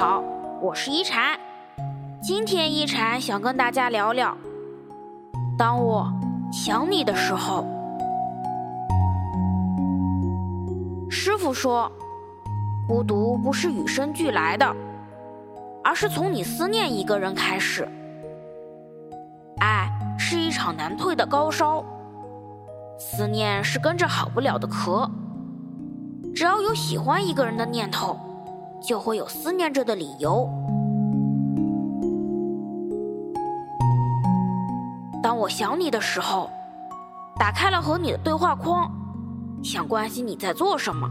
好，我是一禅。今天一禅想跟大家聊聊，当我想你的时候。师傅说，孤独不是与生俱来的，而是从你思念一个人开始。爱是一场难退的高烧，思念是跟着好不了的咳。只要有喜欢一个人的念头。就会有思念着的理由。当我想你的时候，打开了和你的对话框，想关心你在做什么，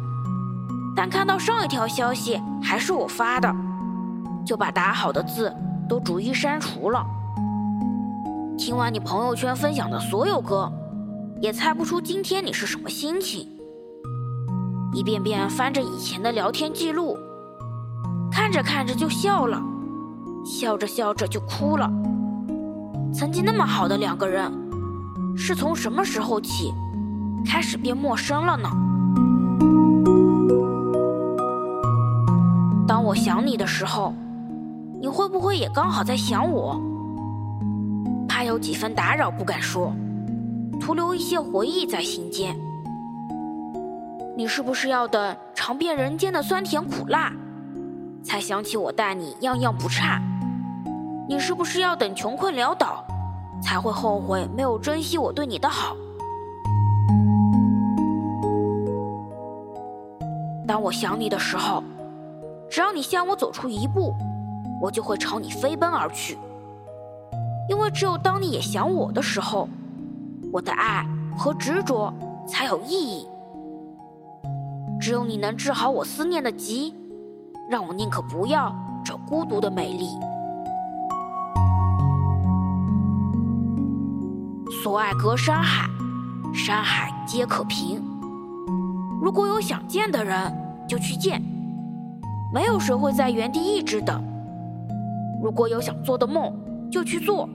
但看到上一条消息还是我发的，就把打好的字都逐一删除了。听完你朋友圈分享的所有歌，也猜不出今天你是什么心情。一遍遍翻着以前的聊天记录。看着看着就笑了，笑着笑着就哭了。曾经那么好的两个人，是从什么时候起开始变陌生了呢？当我想你的时候，你会不会也刚好在想我？怕有几分打扰不敢说，徒留一些回忆在心间。你是不是要等尝遍人间的酸甜苦辣？才想起我待你样样不差，你是不是要等穷困潦倒，才会后悔没有珍惜我对你的好？当我想你的时候，只要你向我走出一步，我就会朝你飞奔而去。因为只有当你也想我的时候，我的爱和执着才有意义。只有你能治好我思念的疾。让我宁可不要这孤独的美丽。所爱隔山海，山海皆可平。如果有想见的人，就去见。没有谁会在原地一直等。如果有想做的梦，就去做。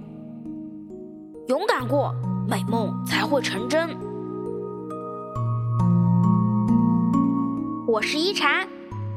勇敢过，美梦才会成真。我是一禅。